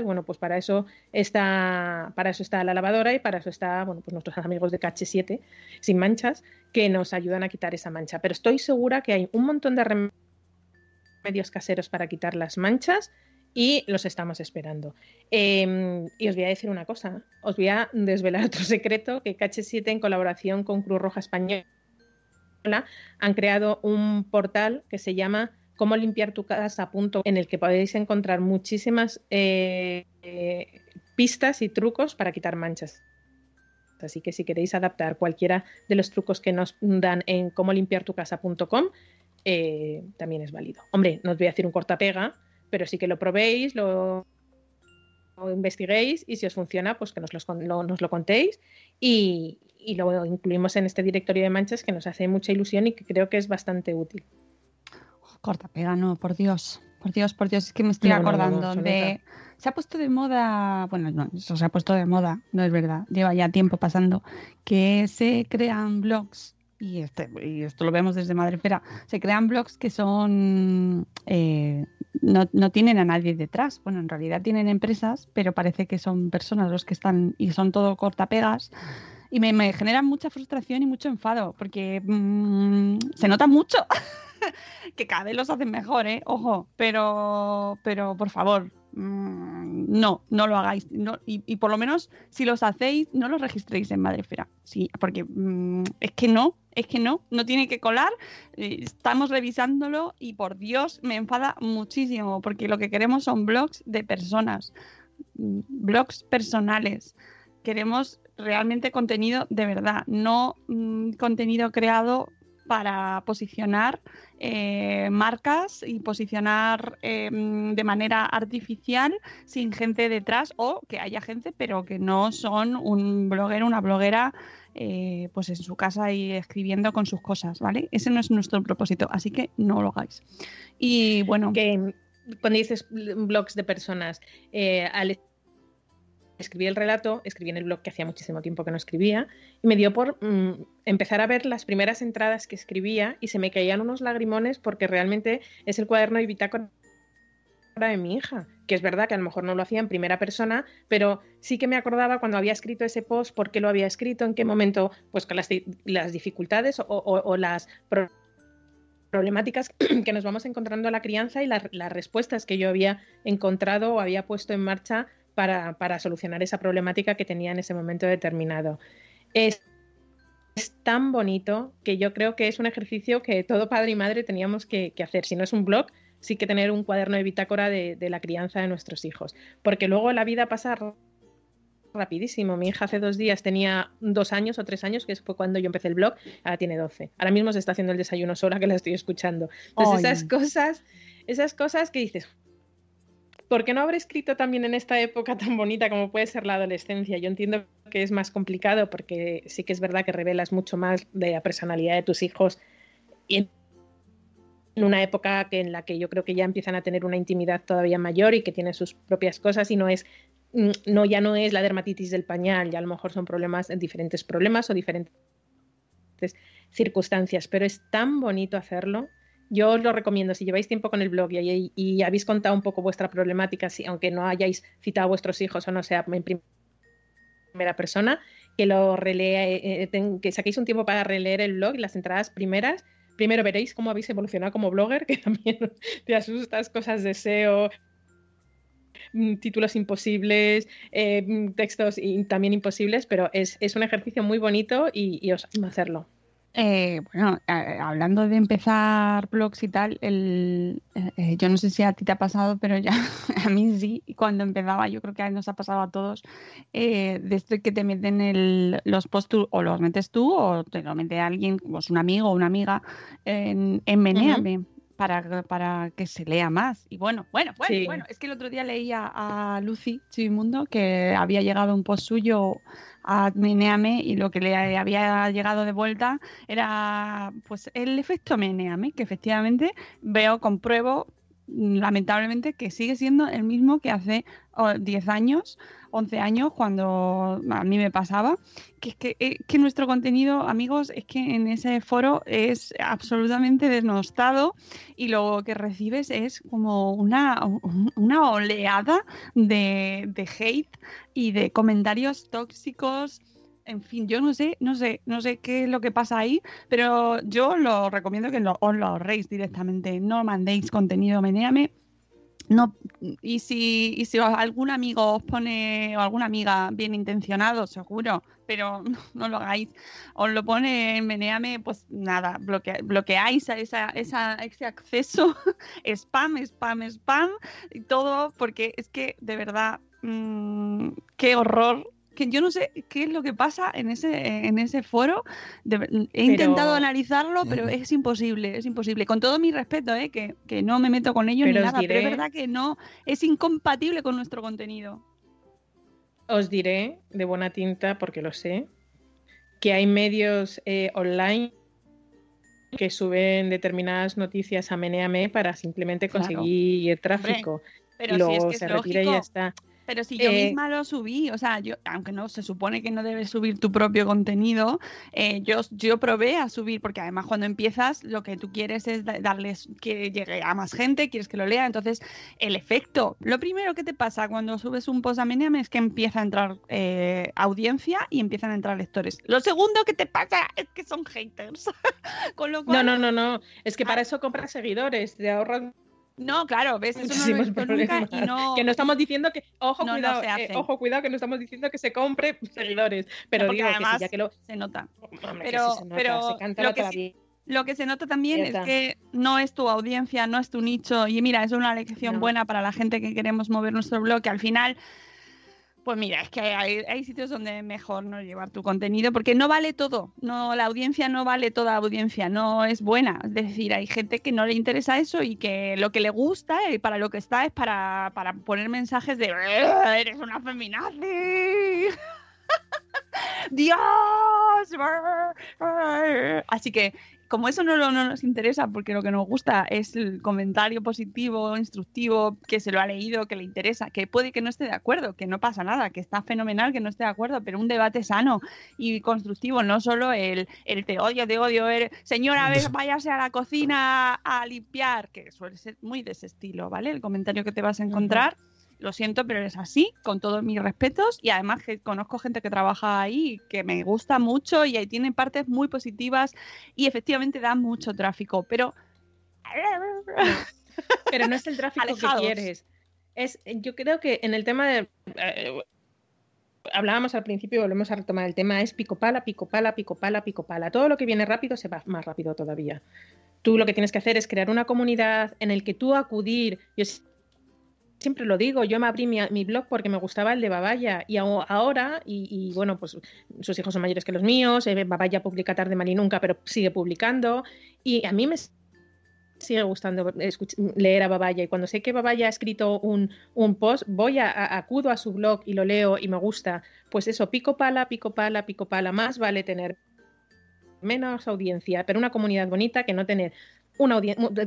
D: bueno, pues para eso está, para eso está la lavadora y para eso está, bueno, pues nuestros amigos de KH7 sin manchas que nos ayudan a quitar esa mancha. Pero estoy segura que hay un montón de remedios caseros para quitar las manchas y los estamos esperando. Eh, y os voy a decir una cosa, os voy a desvelar otro secreto, que KH7 en colaboración con Cruz Roja Española han creado un portal que se llama cómo limpiar tu casa en el que podéis encontrar muchísimas eh, pistas y trucos para quitar manchas. Así que si queréis adaptar cualquiera de los trucos que nos dan en cómo limpiar tu casa.com, eh, también es válido. Hombre, no os voy a decir un cortapega, pero sí que lo probéis, lo, lo investiguéis y si os funciona, pues que nos, los, lo, nos lo contéis y, y, lo incluimos en este directorio de manchas que nos hace mucha ilusión y que creo que es bastante útil.
C: Corta pega, no, por Dios. Por Dios, por Dios, es que me estoy no, acordando no, no, de. Se ha puesto de moda, bueno, no, eso se ha puesto de moda, no es verdad, lleva ya tiempo pasando, que se crean blogs y, este, esto lo vemos desde Madrefera, se crean blogs que son, eh, no, no, tienen a nadie detrás. Bueno, en realidad tienen empresas, pero parece que son personas los que están y son todo cortapegas. Y me, me generan mucha frustración y mucho enfado, porque mmm, se nota mucho que cada vez los hacen mejor, ¿eh? Ojo, pero, pero por favor, mmm, no, no lo hagáis. No, y, por lo menos, si los hacéis, no los registréis en Madrefera. Sí, porque mmm, es que no, es que no, no tiene que colar. Eh, estamos revisándolo y por Dios me enfada muchísimo, porque lo que queremos son blogs de personas, mm, blogs personales. Queremos realmente contenido de verdad, no mmm, contenido creado para posicionar eh, marcas y posicionar eh, de manera artificial sin gente detrás o que haya gente pero que no son un bloguero, una bloguera eh, pues en su casa y escribiendo con sus cosas, ¿vale? Ese no es nuestro propósito, así que no lo hagáis. Y bueno...
D: Que cuando dices blogs de personas, eh, al escribí el relato, escribí en el blog que hacía muchísimo tiempo que no escribía, y me dio por mm, empezar a ver las primeras entradas que escribía y se me caían unos lagrimones porque realmente es el cuaderno de bitácora de mi hija, que es verdad que a lo mejor no lo hacía en primera persona, pero sí que me acordaba cuando había escrito ese post, por qué lo había escrito, en qué momento, pues con las, las dificultades o, las problemáticas que nos vamos encontrando a la crianza y la, las respuestas que yo había encontrado o había puesto en marcha para, para, solucionar esa problemática que tenía en ese momento determinado. Es, es, tan bonito que yo creo que es un ejercicio que todo padre y madre teníamos que hacer. Si no es un blog, sí que tener un cuaderno de bitácora de, de, la crianza de nuestros hijos. Porque luego la vida pasa rapidísimo. Mi hija hace dos días tenía dos años o tres años, que fue cuando yo empecé el blog, ahora tiene doce. Ahora mismo se está haciendo el desayuno sola, que la estoy escuchando. Entonces, esas cosas, esas cosas que dices, ¿por qué no habré escrito también en esta época tan bonita como puede ser la adolescencia? Yo entiendo que es más complicado porque sí que es verdad que revelas mucho más de la personalidad de tus hijos y en una época que en la que yo creo que ya empiezan a tener una intimidad todavía mayor y que tienen sus propias cosas y no es no ya no es la dermatitis del pañal, ya a lo mejor son problemas diferentes problemas o diferentes circunstancias, pero es tan bonito hacerlo yo os lo recomiendo, si lleváis tiempo con el blog y, habéis contado un poco vuestra problemática, si, aunque no hayáis citado a vuestros hijos o no sea en primera persona, que lo relea, eh, ten, que saquéis un tiempo para releer el blog y las entradas primeras. Primero veréis cómo habéis evolucionado como blogger, que también te asustas, cosas de SEO, mm, títulos imposibles, eh, textos y también imposibles, pero es, un ejercicio muy bonito y, y os animo a hacerlo.
C: Eh, bueno, eh, hablando de empezar blogs y tal, el, eh, yo no sé si a ti te ha pasado, pero ya a mí sí, cuando empezaba, yo creo que a nos ha pasado a todos, eh, desde que te meten el, los posts tú, o los metes tú o te lo mete alguien, pues un amigo o una amiga, en, en Menéame. Para, para que se lea más. Y bueno, bueno, bueno,
D: Sí.
C: bueno, es que el otro día leía a Lucy Chivimundo que había llegado un post suyo a Meneame y lo que le había llegado de vuelta era pues el efecto Meneame, que efectivamente veo, compruebo lamentablemente que sigue siendo el mismo que hace oh, 10 años, 11 años cuando a mí me pasaba, que es que, eh, que nuestro contenido, amigos, es que en ese foro es absolutamente denostado y lo que recibes es como una, una oleada de, de hate y de comentarios tóxicos. En fin, yo no sé, no sé, no sé qué es lo que pasa ahí, pero yo lo recomiendo que lo, os lo ahorréis directamente. No mandéis contenido, menéame. No, y si, y si algún amigo os pone, o alguna amiga bien intencionado, seguro, pero no, lo hagáis, os lo pone en Meneame, pues nada, bloquea- bloqueáis a esa, esa- ese acceso, spam, spam, spam, y todo, porque es que de verdad, mm, qué horror. Que yo no sé qué es lo que pasa en ese, en ese foro. De he
D: Pero-
C: intentado analizarlo, pero es imposible, es imposible. Con todo mi respeto, ¿eh? que, que no me meto con ellos
D: Pero
C: ni nada, pero es verdad que no, es incompatible con nuestro contenido.
D: Os diré de buena tinta, porque lo sé, que hay medios eh, online que suben determinadas noticias a Meneame para simplemente
C: Claro.
D: conseguir tráfico.
C: Pero
D: y
C: si
D: luego
C: es que
D: se
C: es
D: retira y ya está.
C: Pero si yo
D: Eh,
C: misma lo subí, o sea, yo, aunque no se supone que no debes subir tu propio contenido, eh, yo, yo probé a subir, porque además cuando empiezas lo que tú quieres es da- darles que llegue a más gente, quieres que lo lea, entonces el efecto, lo primero que te pasa cuando subes un post a Meneame es que empieza a entrar eh, audiencia y empiezan a entrar lectores. Lo segundo que te pasa es que son haters. Con lo
D: No, no, no, no. Es que para
C: Ah.
D: eso compras seguidores, te ahorras
C: no, claro, ves, eso no lo he visto nunca y
D: problemas.
C: no,
D: Que no estamos diciendo que, ojo,
C: no,
D: cuidado, eh, ojo, cuidado, que no estamos diciendo que se compre seguidores. Pero digo que sí, ya que lo.
C: se nota.
D: Hombre,
C: Pero-
D: sí se nota,
C: pero
D: se canta
C: lo que sí-. Lo que se nota también es que no es tu audiencia, no es tu nicho. Y mira, es una lección
D: No.
C: buena para la gente que queremos mover nuestro blog, que al final, pues mira, es que hay, sitios donde es mejor no llevar tu contenido, porque no vale todo. No, la audiencia no vale toda audiencia, no es buena. Es decir, hay gente que no le interesa eso y que lo que le gusta y para lo que está es para, para poner mensajes de eres una feminazi. Dios. Así que como eso no, nos interesa, porque lo que nos gusta es el comentario positivo, instructivo, que se lo ha leído, que le interesa, que puede que no esté de acuerdo, que no pasa nada, que está fenomenal que no esté de acuerdo, pero un debate sano y constructivo, no solo el, el te odio, te odio, eres- señora, a ver, váyase a la cocina a limpiar, que suele ser muy de ese estilo, ¿vale? El comentario que te vas a encontrar. Lo siento, pero es así, con todos mis respetos. Y además que conozco gente que trabaja ahí, que me gusta mucho y ahí tiene partes muy positivas y efectivamente da mucho tráfico. Pero
D: Pero no es el tráfico
C: Alejados.
D: que quieres. Es, yo creo que en el tema de. eh, hablábamos al principio, volvemos a retomar el tema, es pico pala, pico pala, pico pala, pico pala. Todo lo que viene rápido se va más rápido todavía. Tú lo que tienes que hacer es crear una comunidad en el que tú acudir. Yo siempre lo digo, yo me abrí mi, blog porque me gustaba el de Babaya y aho- ahora, y, bueno, pues sus hijos son mayores que los míos, eh, Babaya publica tarde mal y nunca, pero sigue publicando y a mí me sigue gustando leer a Babaya y cuando sé que Babaya ha escrito un, un post, voy a, a- acudo a su blog y lo leo y me gusta. Pues eso, pico pala, pico pala, pico pala, más vale tener menos audiencia, pero una comunidad bonita que no tener una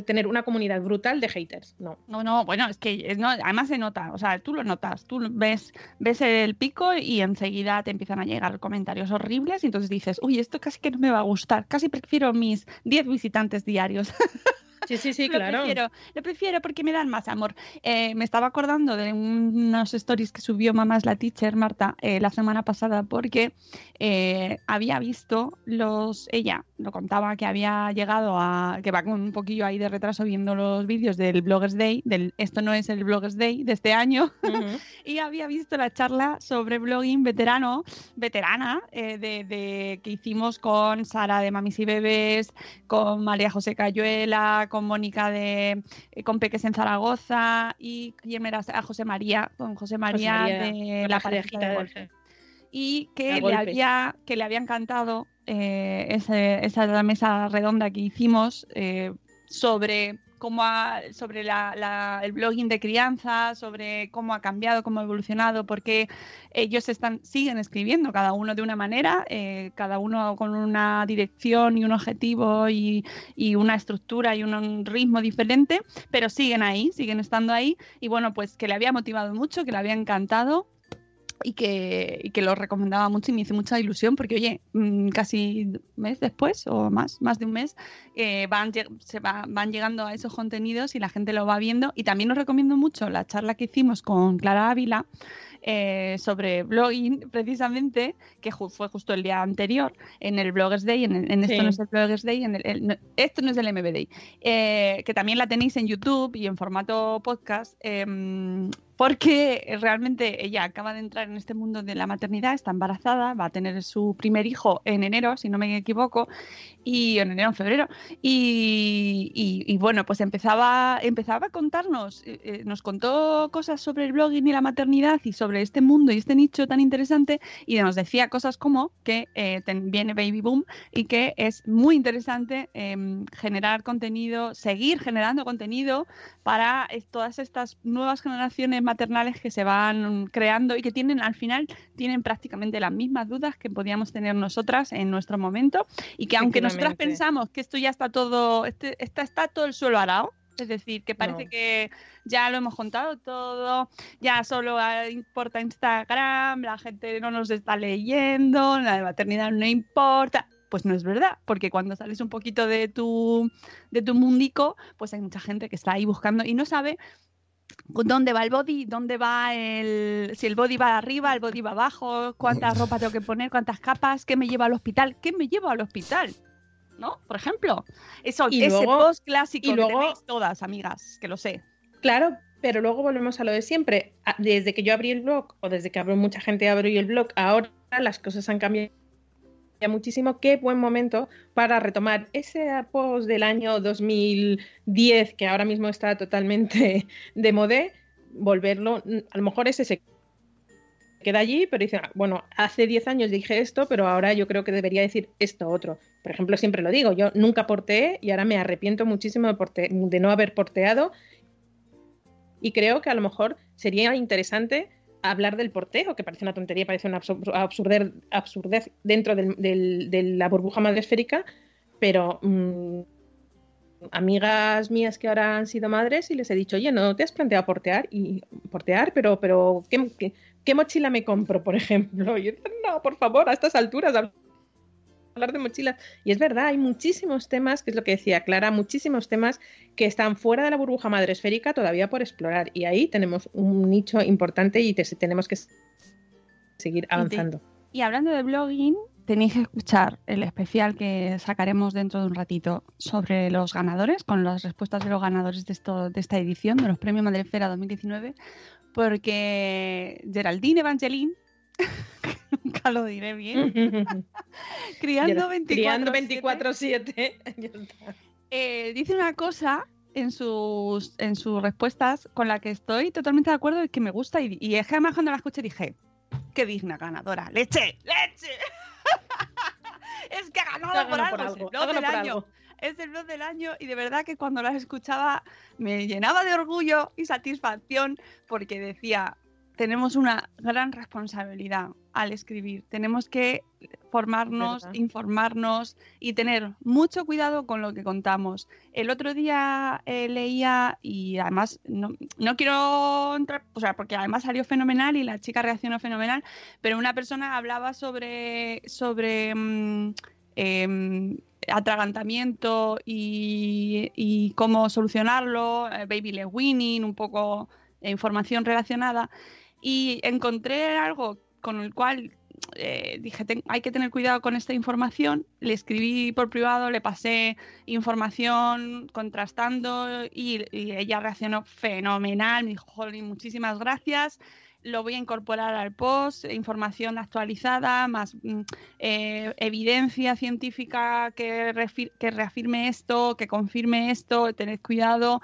D: tener una comunidad brutal de haters. No.
C: no, no, bueno, es que no, además se nota, o sea, tú lo notas, tú ves, ves el pico y enseguida te empiezan a llegar comentarios horribles y entonces dices, uy, esto casi que no me va a gustar, casi prefiero mis 10 visitantes diarios.
D: Sí, sí, sí,
C: lo
D: claro.
C: Prefiero, lo prefiero porque me dan más amor. Eh, me estaba acordando de unos stories que subió Mamás la Teacher, Marta, eh, la semana pasada, porque eh, había visto los. Ella lo contaba que había llegado a. que va con un poquillo ahí de retraso viendo los vídeos del Bloggers Day, del Esto no es el Bloggers Day de este año, y había visto la charla sobre blogging veterano, veterana, de, de- que hicimos con Sara de Mamis y Bebés, con María José Cayuela, con Mónica de eh, con Peques en Zaragoza y quién era a José María, con José María,
D: María,
C: de
D: la parejita
C: de golf y que le había que le había encantado eh, ese- esa mesa redonda que hicimos eh, sobre cómo ha- sobre la- la- el blogging de crianza, sobre cómo ha cambiado, cómo ha evolucionado, porque ellos están siguen escribiendo cada uno de una manera, eh, cada uno con una dirección y un objetivo y, y una estructura y un, un ritmo diferente, pero siguen ahí, siguen estando ahí. Y bueno, pues que le había motivado mucho, que le había encantado y que, y que lo recomendaba mucho y me hizo mucha ilusión porque, oye, mm, casi un mes después o más, más de un mes, eh, van, se va- van llegando a esos contenidos y la gente lo va viendo. Y también os recomiendo mucho la charla que hicimos con Clara Ávila eh, sobre blogging, precisamente, que ju- fue justo el día anterior, en el Bloggers Day, en, el- en esto
D: Sí.
C: no es el Bloggers Day, en el, el- no, esto no es el MB Day, eh, que también la tenéis en YouTube y en formato podcast, em, porque realmente ella acaba de entrar en este mundo de la maternidad, está embarazada, va a tener su primer hijo en enero, si no me equivoco, y en enero, en febrero, y, bueno, pues empezaba, empezaba a contarnos, eh, eh, nos contó cosas sobre el blogging y la maternidad y sobre este mundo y este nicho tan interesante, y nos decía cosas como que eh, viene Baby Boom y que es muy interesante em, generar contenido, seguir generando contenido para todas estas nuevas generaciones maternales que se van creando y que tienen al final tienen prácticamente las mismas dudas que podíamos tener nosotras en nuestro momento y que aunque nosotras pensamos que esto ya está todo este, está, está todo el suelo arado es decir, que parece
D: No.
C: que ya lo hemos contado todo, ya solo ah, importa Instagram, la gente no nos está leyendo, la de maternidad no importa. Pues no es verdad, porque cuando sales un poquito de tu, de tu mundico, pues hay mucha gente que está ahí buscando y no sabe dónde va el body, dónde va el. Si el body va arriba, el body va abajo, cuánta ropa tengo que poner, cuántas capas, qué me lleva al hospital, qué me lleva al hospital. ¿No? Por ejemplo. Eso,
D: Y
C: ese
D: luego-
C: post clásico
D: y
C: que
D: luego-
C: tenéis todas, amigas, que lo sé.
D: Claro, pero luego volvemos a lo de siempre. Desde que yo abrí el blog, o desde que abro, mucha gente abrió el blog, ahora las cosas han cambiado muchísimo. Qué buen momento para retomar ese post del año 2010, que ahora mismo está totalmente de modé, volverlo. A lo mejor ese se queda allí, pero dice, "Ah, bueno, hace 10 años dije esto, pero ahora yo creo que debería decir esto otro. Por ejemplo, siempre lo digo, yo nunca porteé y ahora me arrepiento muchísimo de, no haber porteado y creo que a lo mejor sería interesante hablar del porteo, que parece una tontería, parece una absur- absurdez, dentro del- del- de la burbuja madresférica, pero mm, amigas mías que ahora han sido madres y les he dicho, oye, ¿no te has planteado portear? Y portear, pero, pero ¿qué, qué, qué mochila me compro, por ejemplo? Y yo, no, por favor, a estas alturas, hablar de mochilas. Y es verdad, hay muchísimos temas, que es lo que decía Clara, muchísimos temas que están fuera de la burbuja madresférica todavía por explorar. Y ahí tenemos un nicho importante y te- tenemos que seguir avanzando.
C: Y hablando de blogging, tenéis que escuchar el especial que sacaremos dentro de un ratito sobre los ganadores, con las respuestas de los ganadores de, esto, de esta edición, de los premios Madrefera 2019, porque Geraldine Evangeline, nunca lo diré bien, criando 24
D: Criando 24-7. Ya está.
C: eh, dice una cosa en sus, en sus respuestas con la que estoy totalmente de acuerdo y que me gusta. Y, y es que además cuando la escuché dije, qué digna ganadora. ¡Leche! ¡Leche! es que ha ganado por algo,
D: por
C: es el blog
D: algo, háganlo
C: del
D: por
C: año.
D: algo.
C: Es el blog del año y de verdad que cuando las escuchaba me llenaba de orgullo y satisfacción porque decía, tenemos una gran responsabilidad al escribir. Tenemos que formarnos,
D: ¿Verdad?
C: informarnos y tener mucho cuidado con lo que contamos. El otro día eh, leía y además no, no quiero entrar, o sea, porque además salió fenomenal y la chica reaccionó fenomenal, pero una persona hablaba sobre, sobre mm, em, atragantamiento y, y cómo solucionarlo, eh, baby leg winning, un poco de información relacionada. Y encontré algo con el cual eh, dije, "Ten- hay que tener cuidado con esta información. Le escribí por privado, le pasé información contrastando y, ella reaccionó fenomenal. Me dijo, "Jolín, muchísimas gracias. Lo voy a incorporar al post, información actualizada, más mm, eh, evidencia científica que, que reafirme esto, que confirme esto, tened cuidado.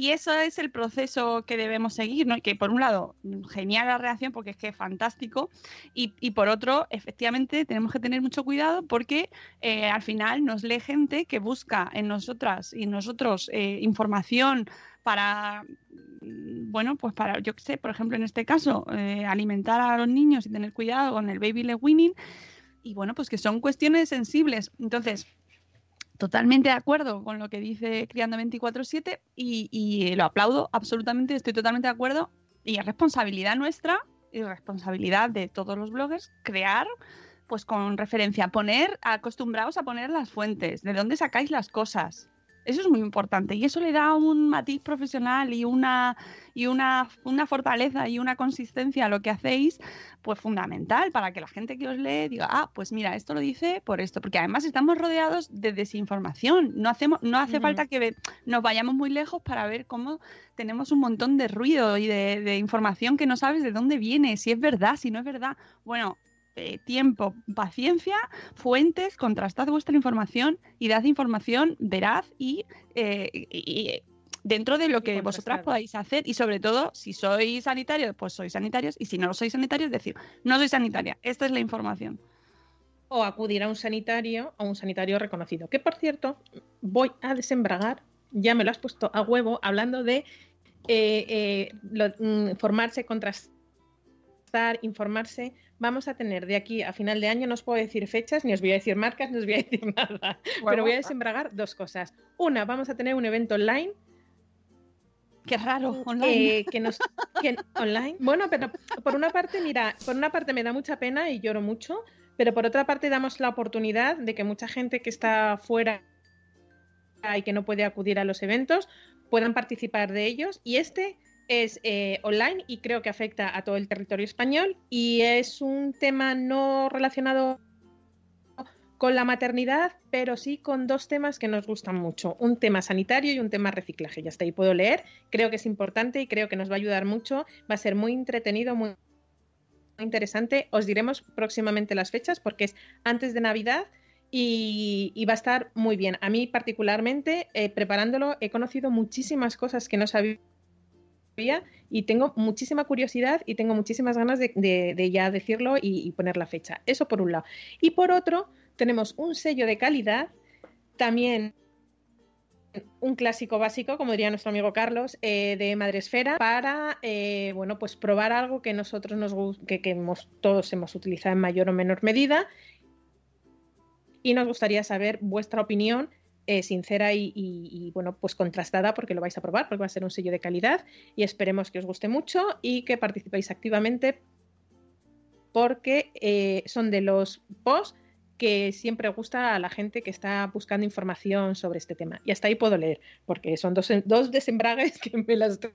C: Y eso es el proceso que debemos seguir, ¿no? Que por un lado, genial la reacción porque es que es fantástico, y, y por otro, efectivamente, tenemos que tener mucho cuidado porque eh, al final nos lee gente que busca en nosotras y nosotros eh, información para, mm, bueno, pues para, yo qué sé, por ejemplo, en este caso, eh, alimentar a los niños y tener cuidado con el baby leg winning, y bueno, pues que son cuestiones sensibles. Entonces, totalmente de acuerdo con lo que dice Criando 24-7 y, lo aplaudo absolutamente, estoy totalmente de acuerdo. Y es responsabilidad nuestra y responsabilidad de todos los bloggers crear, pues con referencia, poner, acostumbrados a poner las fuentes, de dónde sacáis las cosas. Eso es muy importante y eso le da un matiz profesional y una, y una, una fortaleza y una consistencia a lo que hacéis, pues fundamental para que la gente que os lee diga, ah, pues mira, esto lo dice por esto, porque además estamos rodeados de desinformación. No, hacemos, no hace falta que nos vayamos muy lejos para ver cómo tenemos un montón de ruido y de, de información que no sabes de dónde viene, si es verdad, si no es verdad. Bueno, eh, tiempo, paciencia, fuentes, contrastad vuestra información y dad información veraz y, eh, y- dentro de lo que vosotras podáis hacer y sobre todo si sois sanitarios, pues sois sanitarios y si no sois sanitarios, decir, no soy sanitaria, esta es la información.
D: o acudir a un sanitario o un sanitario reconocido. Que por cierto, voy a desembragar, ya me lo has puesto a huevo, hablando de eh, eh, lo- mm, formarse, contrastar, informarse. Vamos a tener de aquí a final de año, no os puedo decir fechas, ni os voy a decir marcas, ni os voy a decir nada, pero voy a desembragar dos cosas. Una, vamos a tener un evento online
C: Qué raro, online.
D: eh, que nos que- online. Bueno, pero por una parte, mira, por una parte me da mucha pena y lloro mucho, pero por otra parte damos la oportunidad de que mucha gente que está fuera y que no puede acudir a los eventos puedan participar de ellos. Y este es eh, online y creo que afecta a todo el territorio español y es un tema no relacionado con la maternidad, pero sí con dos temas que nos gustan mucho, un tema sanitario y un tema reciclaje. Ya está ahí puedo leer, creo que es importante y creo que nos va a ayudar mucho, va a ser muy entretenido, muy interesante. Os diremos próximamente las fechas porque es antes de Navidad y, y va a estar muy bien. A mí particularmente, eh, preparándolo, he conocido muchísimas cosas que no sabía y tengo muchísima curiosidad y tengo muchísimas ganas de, ya decirlo y, poner la fecha. Eso por un lado. Y por otro, tenemos un sello de calidad, también un clásico básico, como diría nuestro amigo Carlos, eh, de Madresfera, para eh, bueno, pues probar algo que nosotros nos que hemos, todos hemos utilizado en mayor o menor medida. Y nos gustaría saber vuestra opinión eh, sincera y, bueno, pues contrastada, porque lo vais a probar, porque va a ser un sello de calidad. Y esperemos que os guste mucho y que participéis activamente, porque eh, son de los posts que siempre gusta a la gente que está buscando información sobre este tema. Y hasta ahí puedo leer, porque son dos, dos desembragues que me las estoy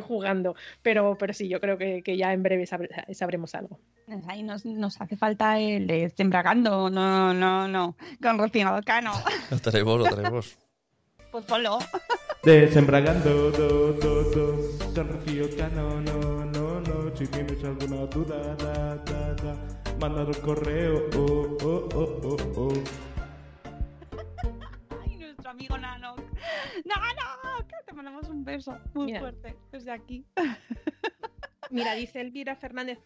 D: jugando. Pero, pero sí, yo creo que, que ya en breve sabre- sabremos algo.
C: Ahí nos, nos hace falta el de no, no, no, con Rocío Cano.
E: Lo tenemos, lo tenemos.
C: Pues ponlo.
F: Desembragando, do, do, do, San Rocío Cano, no, no, no. Si tienes alguna duda, da, da, da, manda un correo, oh, oh, oh, oh, oh.
C: Ay, nuestro amigo Nano. Nano, que te mandamos un beso muy
D: Mira.
C: fuerte desde aquí.
D: Mira, dice Elvira Fernández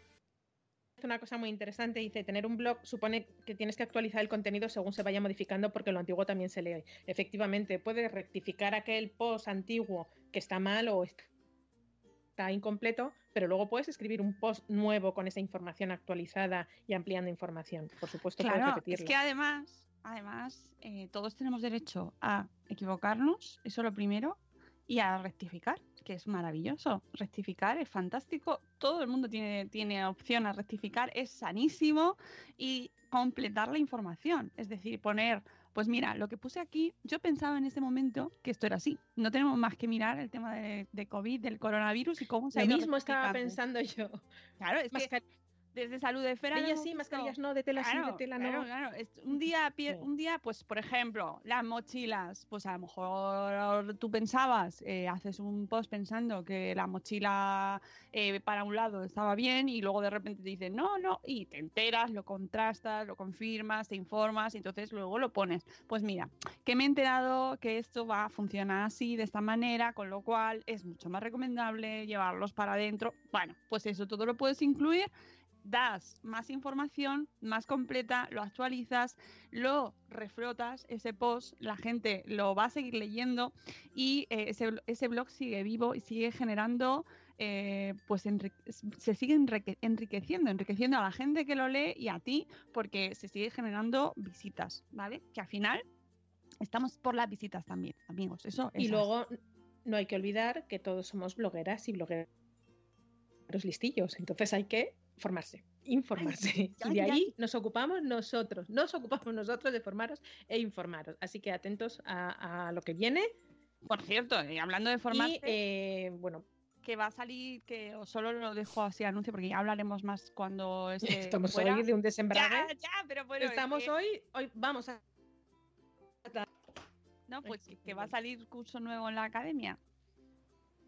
D: una cosa muy interesante. Dice, tener un blog supone que tienes que actualizar el contenido según se vaya modificando porque lo antiguo también se lee. Efectivamente, puedes rectificar aquel post antiguo que está mal o está incompleto, pero luego puedes escribir un post nuevo con esa información actualizada y ampliando información. Por supuesto, puedes
C: Claro,
D: repetirlo.
C: es que además, además eh, todos tenemos derecho a equivocarnos, eso lo primero, y a rectificar, que es maravilloso. Rectificar es fantástico. Todo el mundo tiene, tiene opción a rectificar, es sanísimo y completar la información. Es decir, poner, pues mira, lo que puse aquí, yo pensaba en ese momento que esto era así. No tenemos más que mirar el tema de, de COVID, del coronavirus y cómo se ha
D: Lo
C: ido
D: mismo estaba pensando yo.
C: Claro, es que desde salud de esfera.
D: Bellas
C: lo
D: sí, mascarillas no, de tela sí, de tela no.
C: claro, claro. Es- un día, un día, pues, por ejemplo, las mochilas, pues a lo mejor tú pensabas, eh, haces un post pensando que la mochila eh, para un lado estaba bien y luego de repente te dicen no, no, y te enteras, lo contrastas, lo confirmas, te informas y entonces luego lo pones. Pues mira, que me he enterado que esto va a funcionar así, de esta manera, con lo cual es mucho más recomendable llevarlos para adentro. Bueno, pues eso todo lo puedes incluir das más información más completa, lo actualizas, lo reflotas, ese post, la gente lo va a seguir leyendo y eh, ese, ese blog sigue vivo y sigue generando, eh, pues se sigue enrique- enriqueciendo, enriqueciendo a la gente que lo lee y a ti porque se sigue generando visitas, ¿vale? Que al final estamos por las visitas también, amigos, eso es
D: Y luego no hay que olvidar que todos somos blogueras y blogueros listillos. Entonces hay que formarse, informarse. y de ahí nos ocupamos nosotros. Nos ocupamos nosotros de formaros e informaros. Así que atentos a, a lo que viene.
C: Por cierto, y hablando de
D: Y
C: formarse,
D: eh, bueno,
C: que va a salir, que os solo lo dejo así anuncio porque ya hablaremos más cuando esté
D: estamos
C: fuera.
D: hoy de un desembrague.
C: Ya, ya, pero bueno, es
D: estamos
C: que-
D: hoy, hoy vamos a
C: No, pues que va a salir curso nuevo en la academia.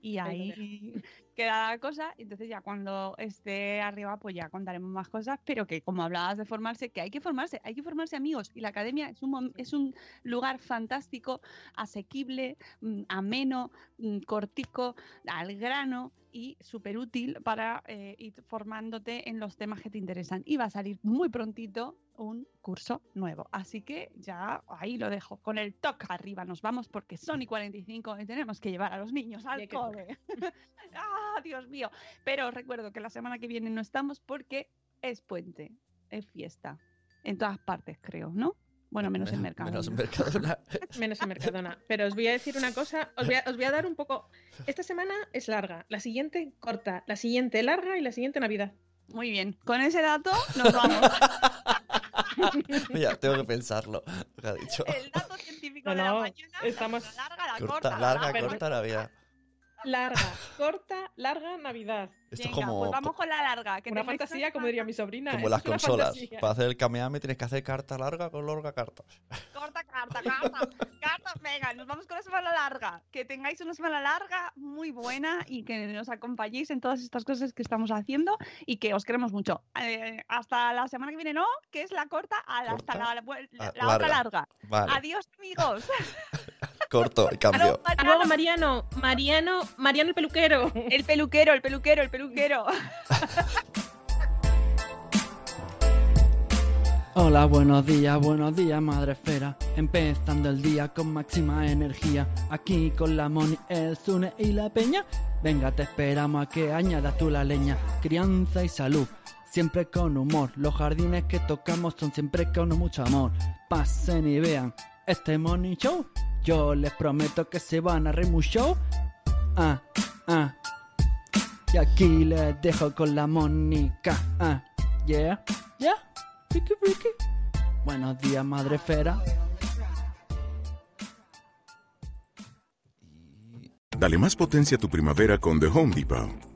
C: Y
D: Ahí
C: queda la cosa. y Entonces ya cuando esté arriba, pues ya contaremos más cosas. Pero que como hablabas de formarse, que hay que formarse, hay que formarse amigos. Y la academia es un, es un lugar fantástico, asequible, mm, ameno, mm, cortico, al grano y súper útil para eh, ir formándote en los temas que te interesan. Y va a salir muy prontito un curso nuevo. Así que ya ahí lo dejo. Con el toque arriba nos vamos porque son y 45 y tenemos que llevar a los niños al cole. ¡Ah, Dios mío! Pero os recuerdo que la semana que viene no estamos porque es puente, es fiesta. En todas partes, creo, ¿no? Bueno, menos en Mercado.
E: Menos en Mercadona.
D: menos en Mercadona. Pero os voy a decir una cosa, os voy a, os voy a dar un poco. Esta semana es larga, la siguiente corta, la siguiente larga y la siguiente Navidad.
C: Muy bien, con ese dato nos vamos.
E: Mira, tengo que pensarlo. Lo que ha dicho.
C: El dato científico
D: No,
C: de la mañana,
D: estamos
C: la larga, la
E: Corta,
C: corta, la
E: larga,
C: larga.
E: corta Navidad.
D: Larga, corta, larga Navidad.
E: Esto es
C: Venga,
E: como,
C: pues vamos con la larga. Que
D: Una fantasía, como diría mi sobrina.
E: como las
D: es una
E: consolas.
D: fantasía.
E: Para hacer el Kamehameha tienes que hacer carta larga con larga carta.
C: Corta, carta, carta, carta. Venga, nos vamos con la semana larga. Que tengáis una semana larga, muy buena y que nos acompañéis en todas estas cosas que estamos haciendo y que os queremos mucho. Eh, hasta la semana que viene, ¿no? Que es la corta, a la- hasta
E: Corta,
C: la, vuel- la-
E: ah,
C: la otra
E: larga.
C: larga.
E: Vale,
C: Adiós, amigos.
E: corto y cambio.
D: Luego, Mariano. Mariano, Mariano el peluquero.
C: El peluquero, el peluquero, el peluquero.
G: Hola, buenos días, buenos días, madre esfera. Empezando el día con máxima energía. Aquí con la Moni, el Zune y la Peña. Venga, te esperamos a que añadas tú la leña. Crianza y salud, siempre con humor. Los jardines que tocamos son siempre con mucho amor. Pasen y vean este Morning Show. Yo les prometo que se van a reír. Ah, ah. Y aquí les dejo con la Mónica. Ah, yeah, yeah. Ricky, Ricky. Buenos días, madre esfera.
H: Dale más potencia a tu primavera con The Home Depot.